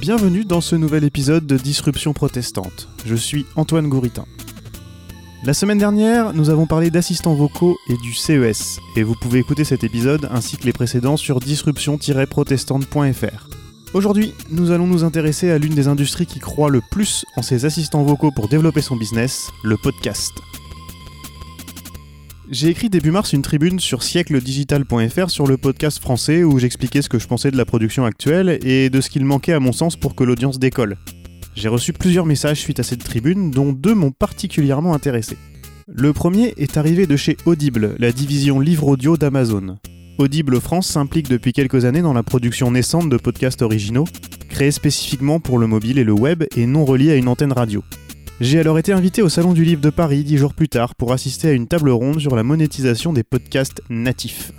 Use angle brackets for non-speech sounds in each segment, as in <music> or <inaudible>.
Bienvenue dans ce nouvel épisode de Disruption protestante. Je suis Antoine Gouritin. La semaine dernière, nous avons parlé d'assistants vocaux et du CES, et vous pouvez écouter cet épisode ainsi que les précédents sur disruption-protestante.fr. Aujourd'hui, nous allons nous intéresser à l'une des industries qui croit le plus en ses assistants vocaux pour développer son business, le podcast. J'ai écrit début mars une tribune sur siècledigital.fr sur le podcast français où j'expliquais ce que je pensais de la production actuelle et de ce qu'il manquait à mon sens pour que l'audience décolle. J'ai reçu plusieurs messages suite à cette tribune, dont deux m'ont particulièrement intéressé. Le premier est arrivé de chez Audible, la division livre audio d'Amazon. Audible France s'implique depuis quelques années dans la production naissante de podcasts originaux, créés spécifiquement pour le mobile et le web et non reliés à une antenne radio. J'ai alors été invité au Salon du Livre de Paris dix jours plus tard pour assister à une table ronde sur la monétisation des podcasts natifs.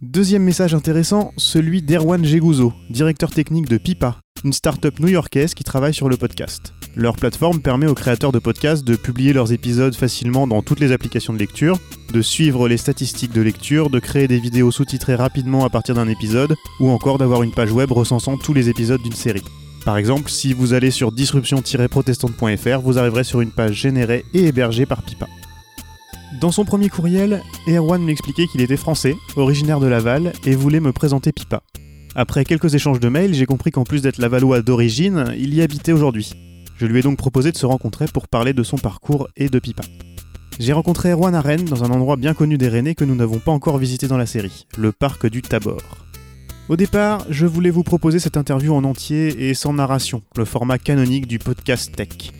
Deuxième message intéressant, celui d'Erwan Gegouzo, directeur technique de Pipa, une start-up new-yorkaise qui travaille sur le podcast. Leur plateforme permet aux créateurs de podcasts de publier leurs épisodes facilement dans toutes les applications de lecture, de suivre les statistiques de lecture, de créer des vidéos sous-titrées rapidement à partir d'un épisode, ou encore d'avoir une page web recensant tous les épisodes d'une série. Par exemple, si vous allez sur disruption-protestante.fr, vous arriverez sur une page générée et hébergée par Pipa. Dans son premier courriel, Erwan m'expliquait qu'il était français, originaire de Laval, et voulait me présenter Pipa. Après quelques échanges de mails, j'ai compris qu'en plus d'être lavallois d'origine, il y habitait aujourd'hui. Je lui ai donc proposé de se rencontrer pour parler de son parcours et de Pipa. J'ai rencontré Erwan à Rennes, dans un endroit bien connu des Rennais que nous n'avons pas encore visité dans la série, le parc du Tabor. Au départ, je voulais vous proposer cette interview en entier et sans narration, le format canonique du podcast tech.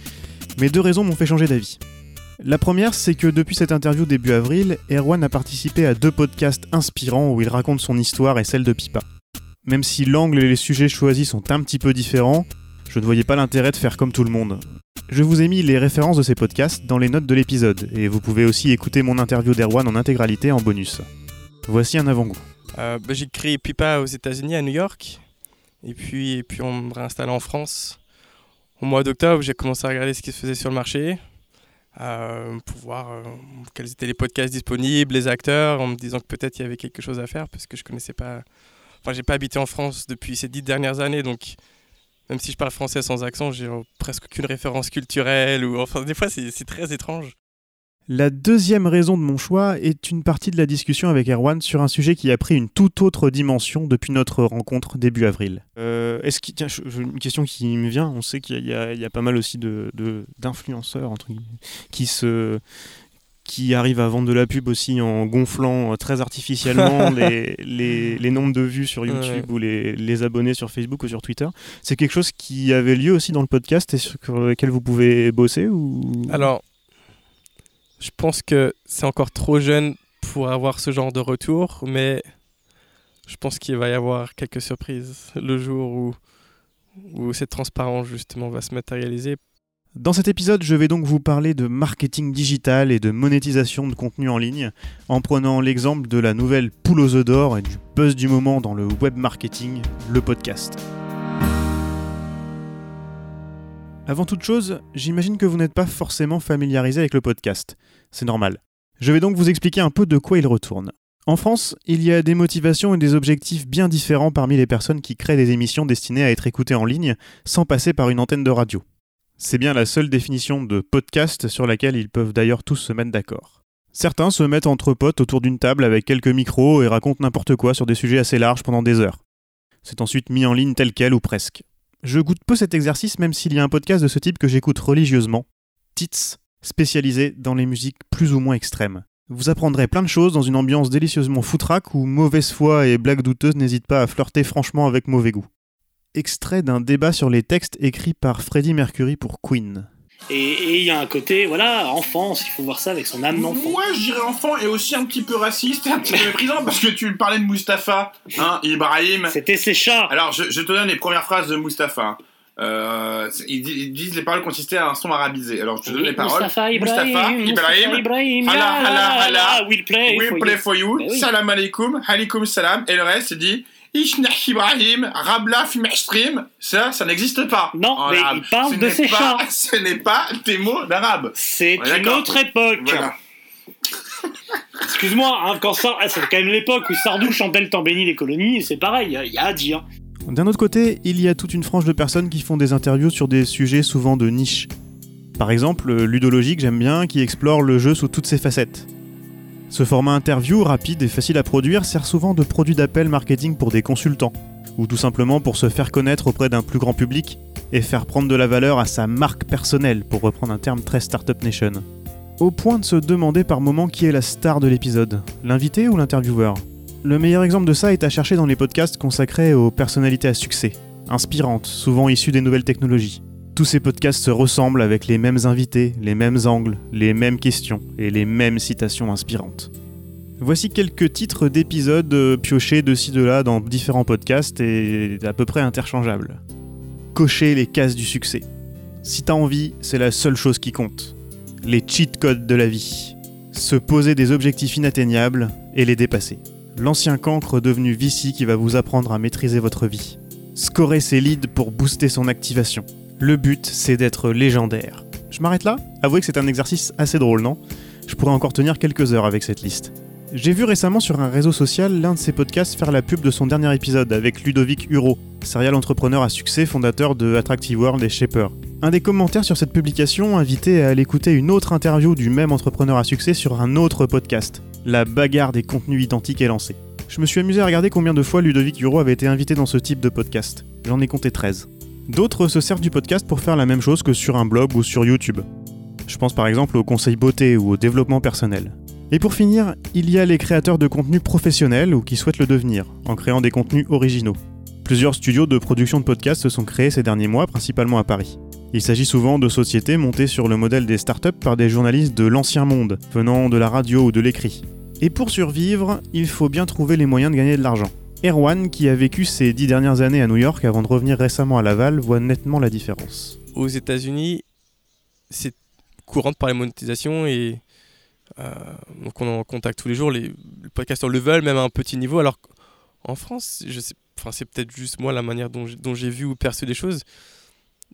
Mais deux raisons m'ont fait changer d'avis. La première, c'est que depuis cette interview début avril, Erwan a participé à deux podcasts inspirants où il raconte son histoire et celle de Pipa. Même si l'angle et les sujets choisis sont un petit peu différents, je ne voyais pas l'intérêt de faire comme tout le monde. Je vous ai mis les références de ces podcasts dans les notes de l'épisode, et vous pouvez aussi écouter mon interview d'Erwan en intégralité en bonus. Voici un avant-goût. Euh, bah, j'ai créé Pipa aux États-Unis, à New York. Et puis, puis on me réinstallé en France. Au mois d'octobre, j'ai commencé à regarder ce qui se faisait sur le marché, euh, pour voir euh, quels étaient les podcasts disponibles, les acteurs, en me disant que peut-être il y avait quelque chose à faire, parce que je connaissais pas. Enfin, j'ai pas habité en France depuis ces dix dernières années, donc même si je parle français sans accent, j'ai presque aucune référence culturelle, ou enfin, des fois, c'est très étrange. La deuxième raison de mon choix est une partie de la discussion avec Erwan sur un sujet qui a pris une toute autre dimension depuis notre rencontre début avril. Euh, est-ce qu'il, tiens, une question qui me vient, on sait qu'il y, a, pas mal aussi de, d'influenceurs qui se qui arrivent à vendre de la pub aussi en gonflant très artificiellement <laughs> les, les, nombres de vues sur YouTube ou les, les, abonnés sur Facebook ou sur Twitter. C'est quelque chose qui avait lieu aussi dans le podcast et sur lequel vous pouvez bosser ou... Alors, je pense que c'est encore trop jeune pour avoir ce genre de retour, mais je pense qu'il va y avoir quelques surprises le jour où, où cette transparence justement va se matérialiser. Dans cet épisode, je vais donc vous parler de marketing digital et de monétisation de contenu en ligne, en prenant l'exemple de la nouvelle poule aux œufs d'or et du buzz du moment dans le web marketing, le podcast. Avant toute chose, j'imagine que vous n'êtes pas forcément familiarisé avec le podcast. C'est normal. Je vais donc vous expliquer un peu de quoi il retourne. En France, il y a des motivations et des objectifs bien différents parmi les personnes qui créent des émissions destinées à être écoutées en ligne sans passer par une antenne de radio. C'est bien la seule définition de podcast sur laquelle ils peuvent d'ailleurs tous se mettre d'accord. Certains se mettent entre potes autour d'une table avec quelques micros et racontent n'importe quoi sur des sujets assez larges pendant des heures. C'est ensuite mis en ligne tel quel ou presque. Je goûte peu cet exercice même s'il y a un podcast de ce type que j'écoute religieusement. Tits, spécialisé dans les musiques plus ou moins extrêmes. Vous apprendrez plein de choses dans une ambiance délicieusement foutraque où mauvaise foi et blagues douteuses n'hésitent pas à flirter franchement avec mauvais goût. Extrait d'un débat sur les textes écrits par Freddie Mercury pour Queen. Et il y a un côté, voilà, enfance, il faut voir ça avec son âme d'enfant. Moi, je dirais enfant et aussi un petit peu raciste et un petit peu méprisant parce que tu parlais de Mustapha, hein, Ibrahim. C'était ses chats. Alors, je, te donne les premières phrases de Mustapha. Euh, ils, disent les paroles consistaient à un son arabisé. Alors, je te donne les paroles. Mustafa Ibrahim. Mustafa Ibrahim. Ibrahim hala, hala, hala, We'll play, we'll play for you. Ben salam alaikum. Alaikum salam. Et le reste, dit Ishnach Ibrahim, Rabla Stream, ça, ça n'existe pas. Non, mais il parle de ses chats. <laughs> Ce n'est pas des mots d'arabe. C'est une autre époque. <laughs> Excuse-moi, hein, quand ça, ah, c'est quand même l'époque où Sardou chantait le temps béni des colonies, c'est pareil, il y a à dire. D'un autre côté, il y a toute une frange de personnes qui font des interviews sur des sujets souvent de niche. Par exemple, Ludologique, j'aime bien, qui explore le jeu sous toutes ses facettes. Ce format interview rapide et facile à produire sert souvent de produit d'appel marketing pour des consultants, ou tout simplement pour se faire connaître auprès d'un plus grand public et faire prendre de la valeur à sa marque personnelle, pour reprendre un terme très Startup Nation. Au point de se demander par moment qui est la star de l'épisode, l'invité ou l'intervieweur Le meilleur exemple de ça est à chercher dans les podcasts consacrés aux personnalités à succès, inspirantes, souvent issues des nouvelles technologies. Tous ces podcasts se ressemblent avec les mêmes invités, les mêmes angles, les mêmes questions et les mêmes citations inspirantes. Voici quelques titres d'épisodes euh, piochés de ci de là dans différents podcasts et à peu près interchangeables. Cocher les cases du succès. Si t'as envie, c'est la seule chose qui compte. Les cheat codes de la vie. Se poser des objectifs inatteignables et les dépasser. L'ancien cancre devenu Vici qui va vous apprendre à maîtriser votre vie. Scorer ses leads pour booster son activation. Le but, c'est d'être légendaire. Je m'arrête là Avouez que c'est un exercice assez drôle, non? Je pourrais encore tenir quelques heures avec cette liste. J'ai vu récemment sur un réseau social l'un de ses podcasts faire la pub de son dernier épisode avec Ludovic Huro, serial entrepreneur à succès, fondateur de Attractive World et Shaper. Un des commentaires sur cette publication invitait à aller écouter une autre interview du même entrepreneur à succès sur un autre podcast. La bagarre des contenus identiques est lancée. Je me suis amusé à regarder combien de fois Ludovic Huro avait été invité dans ce type de podcast. J'en ai compté 13. D'autres se servent du podcast pour faire la même chose que sur un blog ou sur YouTube. Je pense par exemple au conseil beauté ou au développement personnel. Et pour finir, il y a les créateurs de contenu professionnels ou qui souhaitent le devenir, en créant des contenus originaux. Plusieurs studios de production de podcasts se sont créés ces derniers mois, principalement à Paris. Il s'agit souvent de sociétés montées sur le modèle des startups par des journalistes de l'ancien monde, venant de la radio ou de l'écrit. Et pour survivre, il faut bien trouver les moyens de gagner de l'argent. Erwan, qui a vécu ces dix dernières années à New York avant de revenir récemment à Laval, voit nettement la différence. Aux États-Unis, c'est courant de parler monétisation et euh, donc on en contacte tous les jours, les, podcasteurs le veulent, même à un petit niveau. Alors qu'en France, enfin, c'est peut-être juste moi la manière dont j'ai vu ou perçu des choses.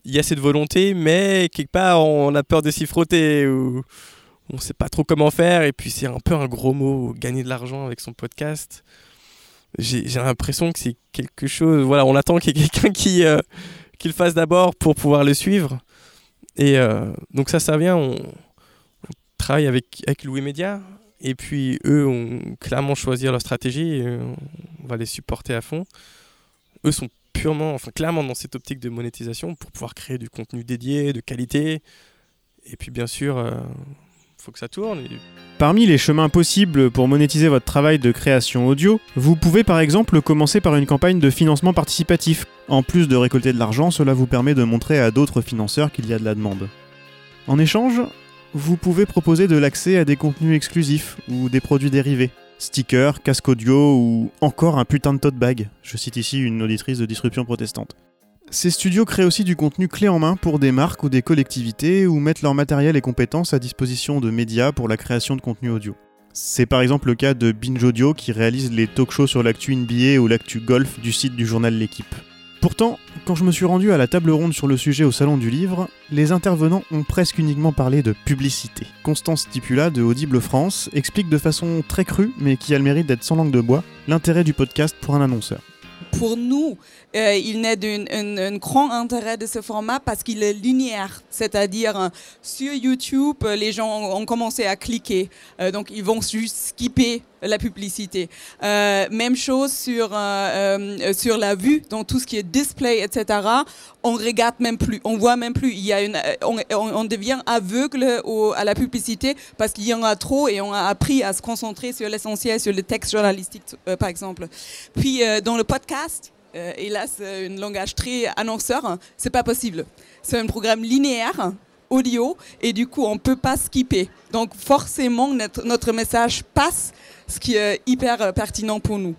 Il y a cette volonté, mais quelque part on a peur de s'y frotter ou on sait pas trop comment faire. Et puis c'est un peu un gros mot, gagner de l'argent avec son podcast. J'ai l'impression que c'est quelque chose. Voilà, on attend qu'il y ait quelqu'un qui, euh, qui le fasse d'abord pour pouvoir le suivre. Et euh, donc ça, ça vient. On, travaille avec, avec Louis Média. Et puis eux ont clairement choisi leur stratégie euh, on va les supporter à fond. Eux sont purement, enfin clairement dans cette optique de monétisation pour pouvoir créer du contenu dédié, de qualité. Et puis bien sûr, Parmi les chemins possibles pour monétiser votre travail de création audio, vous pouvez par exemple commencer par une campagne de financement participatif. En plus de récolter de l'argent, cela vous permet de montrer à d'autres financeurs qu'il y a de la demande. En échange, vous pouvez proposer de l'accès à des contenus exclusifs ou des produits dérivés. Stickers, casque audio ou encore un putain de tote bag. Je cite ici une auditrice de Disruption Protestante. Ces studios créent aussi du contenu clé en main pour des marques ou des collectivités ou mettent leur matériel et compétences à disposition de médias pour la création de contenu audio. C'est par exemple le cas de Binge Audio qui réalise les talk shows sur l'actu NBA ou l'actu golf du site du journal L'équipe. Pourtant, quand je me suis rendu à la table ronde sur le sujet au Salon du Livre, les intervenants ont presque uniquement parlé de publicité. Constance Stipula de Audible France explique de façon très crue, mais qui a le mérite d'être sans langue de bois, l'intérêt du podcast pour un annonceur pour nous, euh, il naît d'un grand intérêt de ce format parce qu'il est linéaire. C'est-à-dire, euh, sur YouTube, les gens ont commencé à cliquer. Euh, donc, ils vont juste skipper la publicité. même chose sur, sur la vue, donc tout ce qui est display, etc. On regarde même plus, on voit même plus. Il y a une, on, devient aveugle à la publicité parce qu'il y en a trop et on a appris à se concentrer sur l'essentiel, sur le texte journalistique, par exemple. Puis, dans le podcast, euh, c'est un langage très annonceur. C'est pas possible. C'est un programme linéaire, audio, et du coup, on peut pas skipper. Donc, forcément, notre, message passe, ce qui est hyper pertinent pour nous.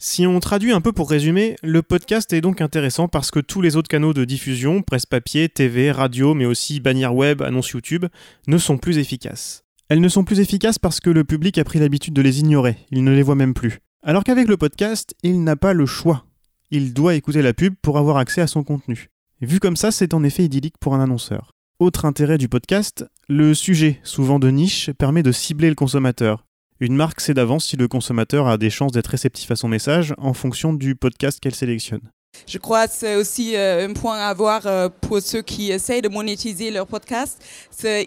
Si on traduit un peu pour résumer, le podcast est donc intéressant parce que tous les autres canaux de diffusion, presse papier, TV, radio, mais aussi bannière web, annonces YouTube, ne sont plus efficaces. Elles ne sont plus efficaces parce que le public a pris l'habitude de les ignorer, il ne les voit même plus. Alors qu'avec le podcast, il n'a pas le choix il doit écouter la pub pour avoir accès à son contenu. vu comme ça, c'est en effet idyllique pour un annonceur. Autre intérêt du podcast, le sujet, souvent de niche, permet de cibler le consommateur. Une marque sait d'avance si le consommateur a des chances d'être réceptif à son message en fonction du podcast qu'elle sélectionne. Je crois que c'est aussi euh, un point à avoir euh, pour ceux qui essayent de monétiser leur podcast.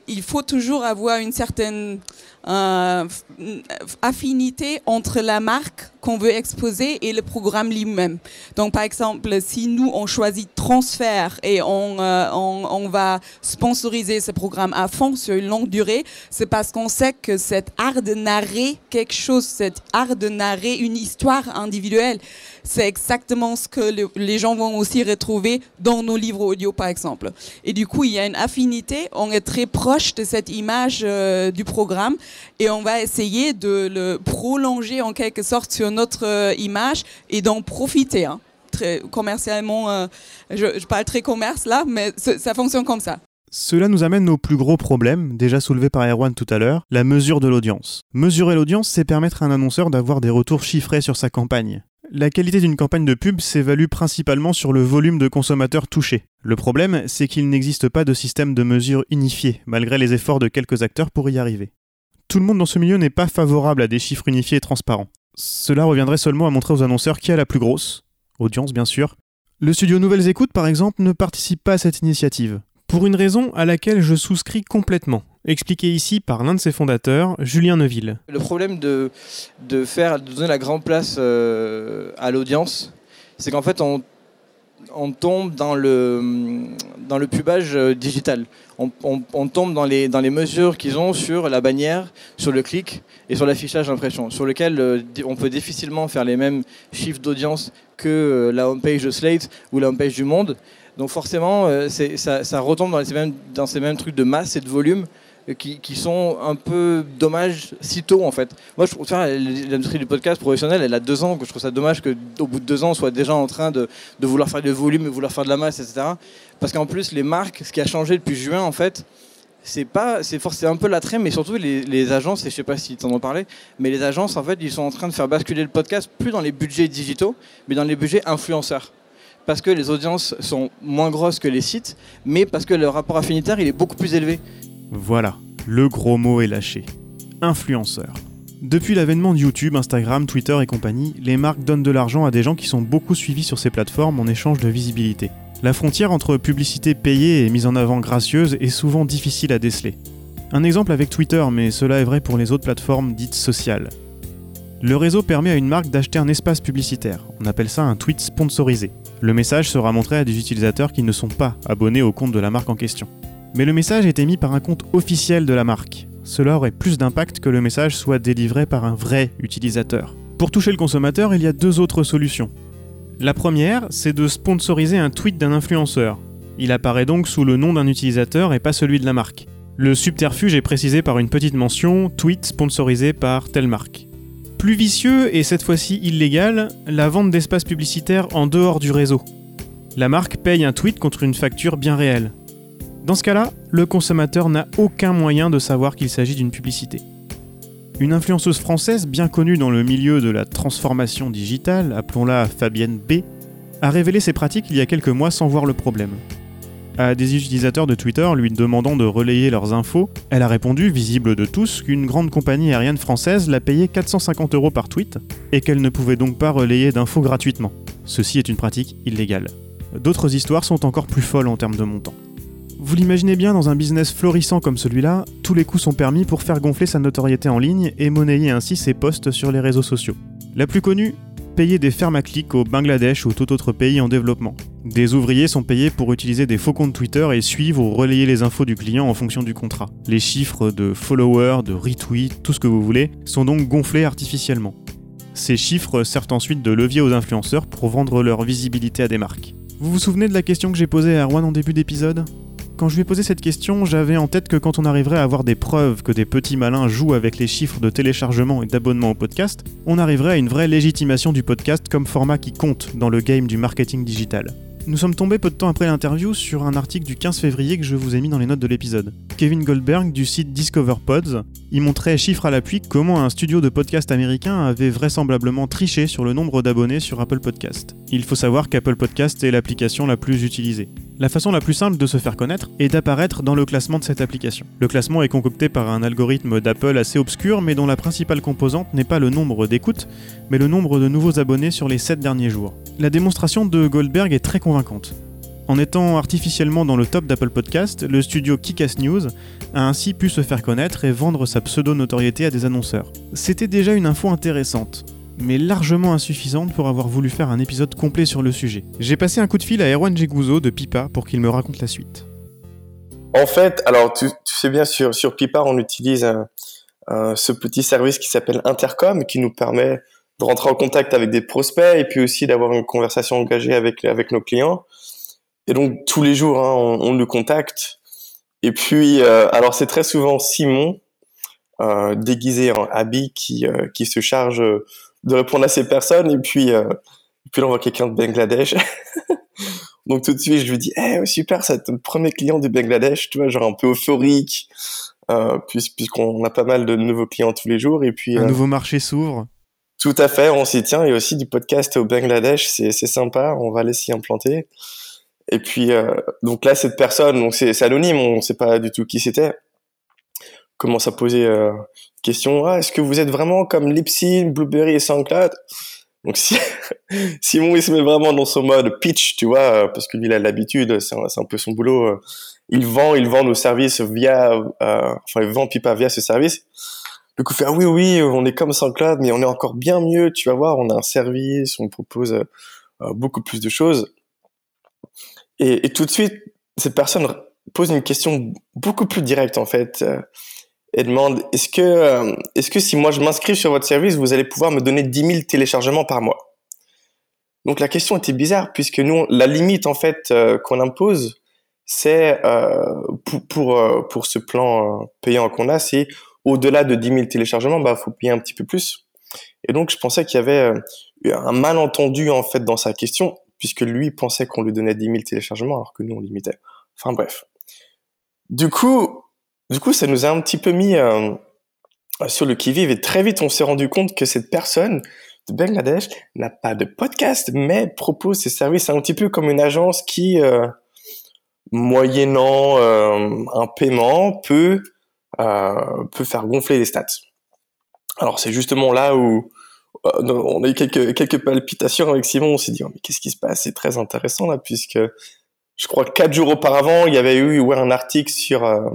Il faut toujours avoir une certaine euh, affinité entre la marque qu'on veut exposer et le programme lui-même. Donc, par exemple, si nous, on choisit transfert et on, on, on, va sponsoriser ce programme à fond sur une longue durée, c'est parce qu'on sait que cet art de narrer quelque chose, cet art de narrer une histoire individuelle, c'est exactement ce que le, les gens vont aussi retrouver dans nos livres audio, par exemple. Et du coup, il y a une affinité, on est très proche de cette image euh, du programme et on va essayer de le prolonger en quelque sorte sur notre euh, image et d'en profiter. Hein. Très commercialement, euh, je, je, parle très commerce là, mais ça fonctionne comme ça. Cela nous amène au plus gros problème, déjà soulevé par Erwan tout à l'heure, la mesure de l'audience. Mesurer l'audience, c'est permettre à un annonceur d'avoir des retours chiffrés sur sa campagne. La qualité d'une campagne de pub s'évalue principalement sur le volume de consommateurs touchés. Le problème, c'est qu'il n'existe pas de système de mesure unifié, malgré les efforts de quelques acteurs pour y arriver. Tout le monde dans ce milieu n'est pas favorable à des chiffres unifiés et transparents. Cela reviendrait seulement à montrer aux annonceurs qui a la plus grosse, audience bien sûr. Le studio Nouvelles Écoutes, par exemple, ne participe pas à cette initiative, pour une raison à laquelle je souscris complètement expliqué ici par l'un de ses fondateurs, Julien Neuville. Le problème de, faire, de donner la grande place euh, à l'audience, c'est qu'en fait, on, on, tombe dans le, dans le pubage euh, digital. On, tombe dans les, dans les mesures qu'ils ont sur la bannière, sur le clic et sur l'affichage d'impression, sur lequel euh, on peut difficilement faire les mêmes chiffres d'audience que la homepage de Slate ou la homepage du Monde. Donc forcément, ça, ça, retombe dans mêmes, dans ces mêmes trucs de masse et de volume qui, sont un peu dommages si tôt en fait. Moi je trouve l'industrie du podcast professionnel elle a deux ans, que je trouve ça dommage qu'au bout de deux ans on soit déjà en train de, vouloir faire du volume, de vouloir faire de la masse, etc. Parce qu'en plus les marques, ce qui a changé depuis juin en fait, c'est pas c'est c'est un peu l'attrait mais surtout les, les agences et je sais pas si tu en as parlé mais les agences en fait ils sont en train de faire basculer le podcast plus dans les budgets digitaux mais dans les budgets influenceurs parce que les audiences sont moins grosses que les sites mais parce que le rapport affinitaire il est beaucoup plus élevé voilà, le gros mot est lâché. Influenceur. Depuis l'avènement de YouTube, Instagram, Twitter et compagnie, les marques donnent de l'argent à des gens qui sont beaucoup suivis sur ces plateformes en échange de visibilité. La frontière entre publicité payée et mise en avant gracieuse est souvent difficile à déceler. Un exemple avec Twitter, mais cela est vrai pour les autres plateformes dites sociales. Le réseau permet à une marque d'acheter un espace publicitaire, on appelle ça un tweet sponsorisé. Le message sera montré à des utilisateurs qui ne sont pas abonnés au compte de la marque en question. Mais le message est émis par un compte officiel de la marque. Cela aurait plus d'impact que le message soit délivré par un vrai utilisateur. Pour toucher le consommateur, il y a deux autres solutions. La première, c'est de sponsoriser un tweet d'un influenceur. Il apparaît donc sous le nom d'un utilisateur et pas celui de la marque. Le subterfuge est précisé par une petite mention tweet sponsorisé par telle marque. Plus vicieux et cette fois-ci illégal, la vente d'espaces publicitaires en dehors du réseau. La marque paye un tweet contre une facture bien réelle. Dans ce cas-là, le consommateur n'a aucun moyen de savoir qu'il s'agit d'une publicité. Une influenceuse française bien connue dans le milieu de la transformation digitale, appelons-la Fabienne B, a révélé ses pratiques il y a quelques mois sans voir le problème. À des utilisateurs de Twitter lui demandant de relayer leurs infos, elle a répondu, visible de tous, qu'une grande compagnie aérienne française l'a payé 450 euros par tweet et qu'elle ne pouvait donc pas relayer d'infos gratuitement. Ceci est une pratique illégale. D'autres histoires sont encore plus folles en termes de montant. Vous l'imaginez bien, dans un business florissant comme celui-là, tous les coups sont permis pour faire gonfler sa notoriété en ligne et monnayer ainsi ses posts sur les réseaux sociaux. La plus connue, payer des fermes à clics au Bangladesh ou tout autre pays en développement. Des ouvriers sont payés pour utiliser des faux comptes Twitter et suivre ou relayer les infos du client en fonction du contrat. Les chiffres de followers, de retweets, tout ce que vous voulez, sont donc gonflés artificiellement. Ces chiffres servent ensuite de levier aux influenceurs pour vendre leur visibilité à des marques. Vous vous souvenez de la question que j'ai posée à Erwan en début d'épisode? Quand je lui ai posé cette question, j'avais en tête que quand on arriverait à avoir des preuves que des petits malins jouent avec les chiffres de téléchargement et d'abonnement au podcast, on arriverait à une vraie légitimation du podcast comme format qui compte dans le game du marketing digital. Nous sommes tombés peu de temps après l'interview sur un article du 15 février que je vous ai mis dans les notes de l'épisode. Kevin Goldberg du site Discover Pods. Il montrait chiffre à l'appui comment un studio de podcast américain avait vraisemblablement triché sur le nombre d'abonnés sur Apple Podcast. Il faut savoir qu'Apple Podcast est l'application la plus utilisée. La façon la plus simple de se faire connaître est d'apparaître dans le classement de cette application. Le classement est concocté par un algorithme d'Apple assez obscur mais dont la principale composante n'est pas le nombre d'écoutes, mais le nombre de nouveaux abonnés sur les 7 derniers jours. La démonstration de Goldberg est très convaincante. En étant artificiellement dans le top d'Apple Podcast, le studio Kickass News a ainsi pu se faire connaître et vendre sa pseudo-notoriété à des annonceurs. C'était déjà une info intéressante, mais largement insuffisante pour avoir voulu faire un épisode complet sur le sujet. J'ai passé un coup de fil à Erwan Jegouzo de Pipa pour qu'il me raconte la suite. En fait, alors tu, sais bien, sur, sur Pipa, on utilise ce petit service qui s'appelle Intercom, qui nous permet de rentrer en contact avec des prospects et puis aussi d'avoir une conversation engagée avec, avec nos clients. Et donc tous les jours, hein, on, le contacte. Et puis, euh, alors c'est très souvent Simon, euh, déguisé en habit, qui, euh, qui se charge de répondre à ces personnes. Et puis, et puis là, on voit quelqu'un de Bangladesh. <laughs> donc tout de suite, je lui dis, eh super, c'est le premier client du Bangladesh, tu vois, genre un peu euphorique, puisqu'on a pas mal de nouveaux clients tous les jours. Et puis un nouveau marché s'ouvre. Tout à fait, on s'y tient. Et aussi du podcast au Bangladesh, c'est sympa, on va aller s'y implanter. Et puis, euh, donc là, cette personne, donc c'est anonyme, on ne sait pas du tout qui c'était, commence à poser euh, question ah, est-ce que vous êtes vraiment comme Lipsyn, Blueberry et SoundCloud? Donc si, <laughs> Simon, il se met vraiment dans son mode pitch, tu vois, euh, parce que lui, il a l'habitude, c'est un, un, peu son boulot. Euh, il vend, il vend nos services via, enfin, il vend Pipa via ce service. Du coup, il fait ah oui, oui, on est comme SoundCloud, mais on est encore bien mieux, tu vas voir, on a un service, on propose beaucoup plus de choses. Et, tout de suite, cette personne pose une question beaucoup plus directe en fait. Euh, et demande est-ce que, euh, est-ce que si moi je m'inscris sur votre service, vous allez pouvoir me donner 10 000 téléchargements par mois? Donc la question était bizarre puisque nous, la limite en fait euh, qu'on impose, c'est pour, pour, pour ce plan payant qu'on a, c'est au-delà de 10 000 téléchargements, bah faut payer un petit peu plus. Et donc je pensais qu'il y avait un malentendu en fait dans sa question puisque lui pensait qu'on lui donnait 10 000 téléchargements alors que nous on limitait. Enfin bref. Du coup, du coup, ça nous a un petit peu mis euh, sur le qui-vive et très vite on s'est rendu compte que cette personne de Bangladesh n'a pas de podcast mais propose ses services un petit peu comme une agence qui, euh, moyennant euh, un paiement, peut peut faire gonfler les stats. Alors c'est justement là où euh, on a eu quelques, quelques palpitations avec Simon. On s'est dit, oh, mais qu'est-ce qui se passe? C'est très intéressant là, puisque je crois quatre jours auparavant, il y avait eu ouais, un article sur euh,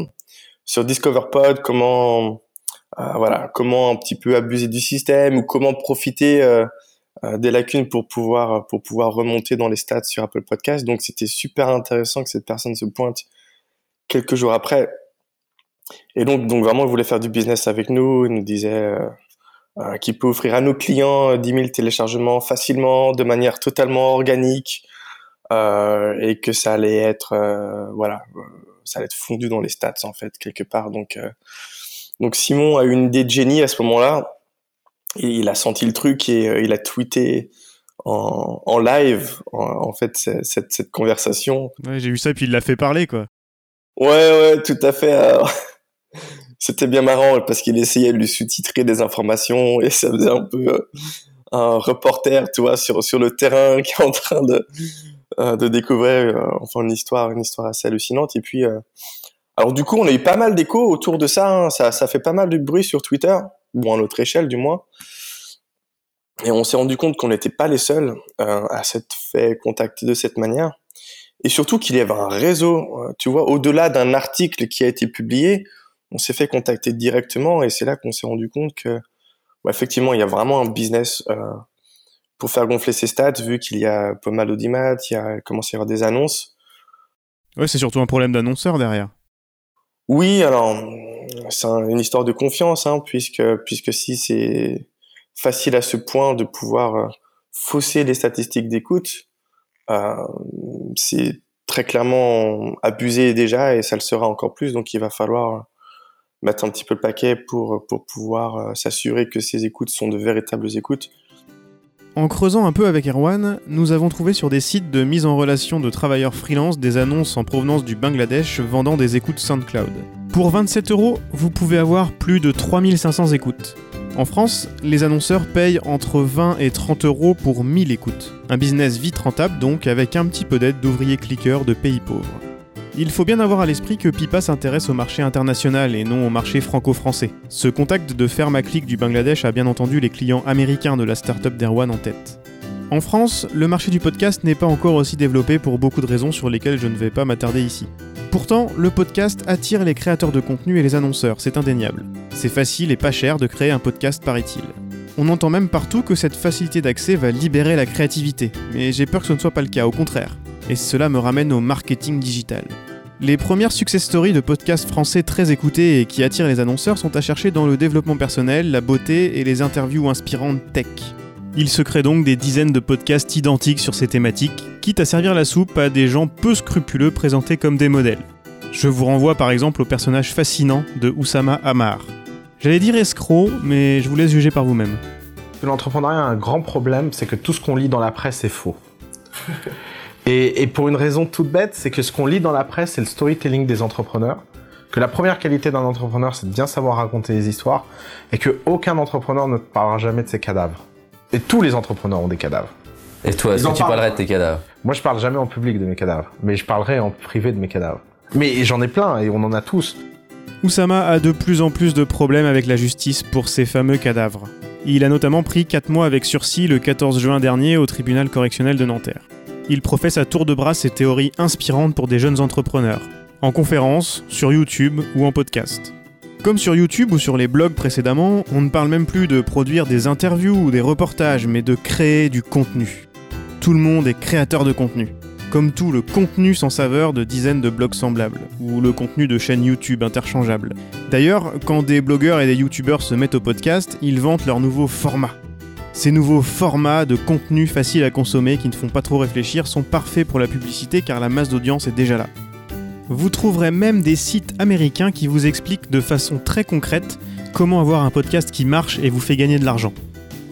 sur DiscoverPod, comment euh, voilà, comment un petit peu abuser du système ou comment profiter des lacunes pour pouvoir pour pouvoir remonter dans les stats sur Apple Podcast. Donc c'était super intéressant que cette personne se pointe quelques jours après. Et donc donc vraiment, il voulait faire du business avec nous. Il nous disait euh, qui peut offrir à nos clients 10 euh, 000 téléchargements facilement, de manière totalement organique, euh, et que ça allait être, euh, voilà, ça allait être fondu dans les stats en fait quelque part. Donc, donc Simon a eu une idée de génie à ce moment-là. Et il a senti le truc et il a tweeté en, en live, en, fait, cette, cette conversation. Ouais, j'ai vu ça et puis il l'a fait parler, quoi. Ouais, ouais, tout à fait. <laughs> c'était bien marrant parce qu'il essayait de lui sous-titrer des informations et ça faisait un peu euh, un reporter, tu vois, sur sur le terrain <laughs> qui est en train de euh, de découvrir euh, enfin une histoire une histoire assez hallucinante. Et puis alors du coup on a eu pas mal d'échos autour de ça, hein. ça ça fait pas mal de bruit sur Twitter. Bon à notre échelle du moins. Et on s'est rendu compte qu'on n'était pas les seuls à s'être fait contacter de cette manière. Et surtout qu'il y avait un réseau tu vois au-delà d'un article qui a été publié on s'est fait contacter directement. Et c'est là qu'on s'est rendu compte que bah, effectivement il y a vraiment un business euh, pour faire gonfler ses stats vu qu'il y a pas mal d'audimat, il y a commencé à y avoir des annonces. Ouais, c'est surtout un problème d'annonceur derrière. Oui, alors c'est une histoire de confiance hein, puisque puisque si c'est facile à ce point de pouvoir euh, fausser les statistiques d'écoute, euh, c'est très clairement abusé déjà et ça le sera encore plus donc il va falloir mettre un petit peu le paquet pour, pour pouvoir euh, s'assurer que ces écoutes sont de véritables écoutes. En creusant un peu avec Erwan, nous avons trouvé sur des sites de mise en relation de travailleurs freelance des annonces en provenance du Bangladesh vendant des écoutes SoundCloud. Pour 27 euros, vous pouvez avoir plus de 3500 écoutes. En France, les annonceurs payent entre 20 et 30 euros pour 1000 écoutes. Un business vite rentable donc, avec un petit peu d'aide d'ouvriers cliqueurs de pays pauvres. Il faut bien avoir à l'esprit que Pipa s'intéresse au marché international et non au marché franco-français. Ce contact de ferme à clic du Bangladesh a bien entendu les clients américains de la startup d'Erwan en tête. En France, le marché du podcast n'est pas encore aussi développé pour beaucoup de raisons sur lesquelles je ne vais pas m'attarder ici. Pourtant, le podcast attire les créateurs de contenu et les annonceurs, c'est indéniable. C'est facile et pas cher de créer un podcast, paraît-il. On entend même partout que cette facilité d'accès va libérer la créativité, mais j'ai peur que ce ne soit pas le cas, au contraire. Et cela me ramène au marketing digital. Les premières success stories de podcasts français très écoutés et qui attirent les annonceurs sont à chercher dans le développement personnel, la beauté et les interviews inspirantes tech. Il se crée donc des dizaines de podcasts identiques sur ces thématiques, quitte à servir la soupe à des gens peu scrupuleux présentés comme des modèles. Je vous renvoie par exemple au personnage fascinant de Oussama Hamar. J'allais dire escroc, mais je vous laisse juger par vous-même. L'entrepreneuriat a un grand problème, c'est que tout ce qu'on lit dans la presse est faux. <laughs> et, et, pour une raison toute bête, c'est que ce qu'on lit dans la presse, c'est le storytelling des entrepreneurs. Que la première qualité d'un entrepreneur, c'est de bien savoir raconter des histoires, et que aucun entrepreneur ne parlera jamais de ses cadavres. Et tous les entrepreneurs ont des cadavres. Et toi, est-ce que tu parlerais de tes cadavres? Moi, je parle jamais en public de mes cadavres, mais je parlerai en privé de mes cadavres. Mais j'en ai plein, et on en a tous. Oussama a de plus en plus de problèmes avec la justice pour ces fameux cadavres. Il a notamment pris 4 mois avec sursis le 14 juin dernier au tribunal correctionnel de Nanterre. Il professe à tour de bras ses théories inspirantes pour des jeunes entrepreneurs, en conférence, sur YouTube ou en podcast. Comme sur YouTube ou sur les blogs précédemment, on ne parle même plus de produire des interviews ou des reportages, mais de créer du contenu. Tout le monde est créateur de contenu. Comme tout le contenu sans saveur de dizaines de blogs semblables, ou le contenu de chaînes YouTube interchangeables. D'ailleurs, quand des blogueurs et des YouTubeurs se mettent au podcast, ils vantent leur nouveau format. Ces nouveaux formats de contenu faciles à consommer qui ne font pas trop réfléchir sont parfaits pour la publicité car la masse d'audience est déjà là. Vous trouverez même des sites américains qui vous expliquent de façon très concrète comment avoir un podcast qui marche et vous fait gagner de l'argent.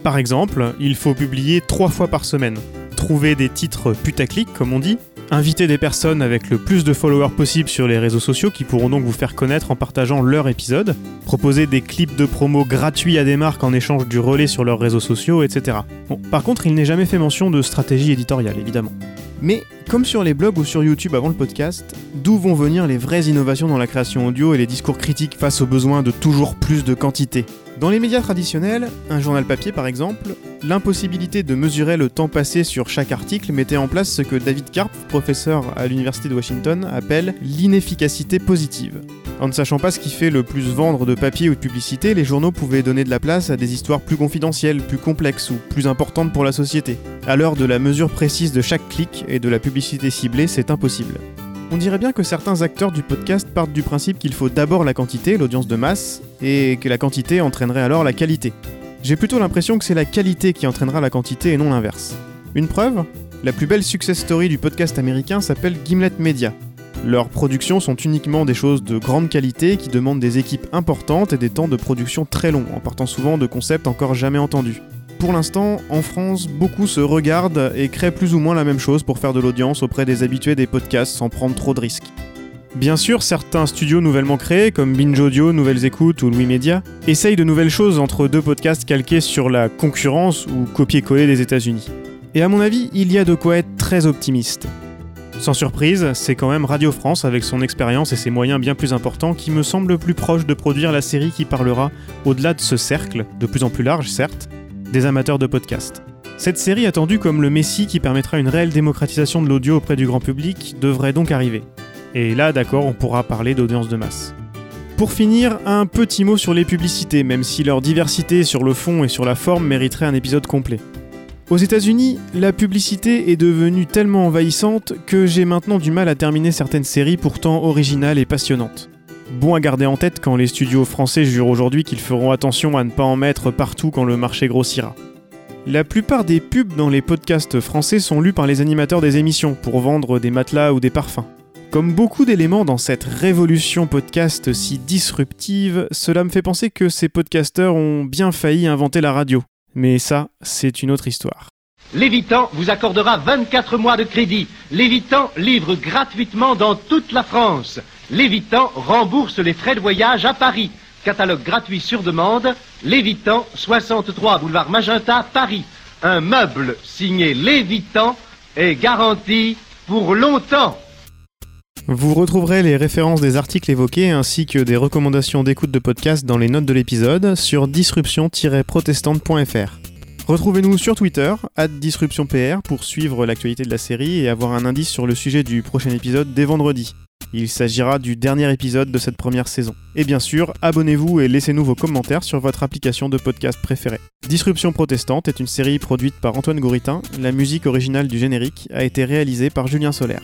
Par exemple, il faut publier trois fois par semaine, trouver des titres putaclic comme on dit, inviter des personnes avec le plus de followers possible sur les réseaux sociaux qui pourront donc vous faire connaître en partageant leur épisode, proposer des clips de promo gratuits à des marques en échange du relais sur leurs réseaux sociaux, etc. Bon, par contre, il n'est jamais fait mention de stratégie éditoriale, évidemment. Mais comme sur les blogs ou sur YouTube avant le podcast, d'où vont venir les vraies innovations dans la création audio et les discours critiques face aux besoins de toujours plus de quantité? Dans les médias traditionnels, un journal papier par exemple, l'impossibilité de mesurer le temps passé sur chaque article mettait en place ce que David Karp, professeur à l'Université de Washington, appelle l'inefficacité positive. En ne sachant pas ce qui fait le plus vendre de papier ou de publicité, les journaux pouvaient donner de la place à des histoires plus confidentielles, plus complexes ou plus importantes pour la société. À l'heure de la mesure précise de chaque clic et de la publicité ciblée, c'est impossible. On dirait bien que certains acteurs du podcast partent du principe qu'il faut d'abord la quantité, l'audience de masse, et que la quantité entraînerait alors la qualité. J'ai plutôt l'impression que c'est la qualité qui entraînera la quantité et non l'inverse. Une preuve La plus belle success story du podcast américain s'appelle Gimlet Media. Leurs productions sont uniquement des choses de grande qualité qui demandent des équipes importantes et des temps de production très longs, en partant souvent de concepts encore jamais entendus. Pour l'instant, en France, beaucoup se regardent et créent plus ou moins la même chose pour faire de l'audience auprès des habitués des podcasts sans prendre trop de risques. Bien sûr, certains studios nouvellement créés, comme Binge Audio, Nouvelles Écoutes ou Louis Media, essayent de nouvelles choses entre deux podcasts calqués sur la concurrence ou copier-coller des États-Unis. Et à mon avis, il y a de quoi être très optimiste. Sans surprise, c'est quand même Radio France, avec son expérience et ses moyens bien plus importants, qui me semble le plus proche de produire la série qui parlera, au-delà de ce cercle, de plus en plus large certes, des amateurs de podcasts. Cette série attendue comme le Messie qui permettra une réelle démocratisation de l'audio auprès du grand public devrait donc arriver. Et là, d'accord, on pourra parler d'audience de masse. Pour finir, un petit mot sur les publicités, même si leur diversité sur le fond et sur la forme mériterait un épisode complet. Aux États-Unis, la publicité est devenue tellement envahissante que j'ai maintenant du mal à terminer certaines séries pourtant originales et passionnantes. Bon à garder en tête quand les studios français jurent aujourd'hui qu'ils feront attention à ne pas en mettre partout quand le marché grossira. La plupart des pubs dans les podcasts français sont lus par les animateurs des émissions pour vendre des matelas ou des parfums. Comme beaucoup d'éléments dans cette révolution podcast si disruptive, cela me fait penser que ces podcasteurs ont bien failli inventer la radio. Mais ça, c'est une autre histoire. Lévitan vous accordera 24 mois de crédit. Lévitan livre gratuitement dans toute la France. Lévitan rembourse les frais de voyage à Paris. Catalogue gratuit sur demande, Lévitan, 63 boulevard Magenta, Paris. Un meuble signé Lévitan est garanti pour longtemps. Vous retrouverez les références des articles évoqués ainsi que des recommandations d'écoute de podcast dans les notes de l'épisode sur disruption-protestante.fr. Retrouvez-nous sur Twitter, disruptionpr, pour suivre l'actualité de la série et avoir un indice sur le sujet du prochain épisode dès vendredi. Il s'agira du dernier épisode de cette première saison. Et bien sûr, abonnez-vous et laissez-nous vos commentaires sur votre application de podcast préférée. Disruption protestante est une série produite par Antoine Gouritin. La musique originale du générique a été réalisée par Julien Solaire.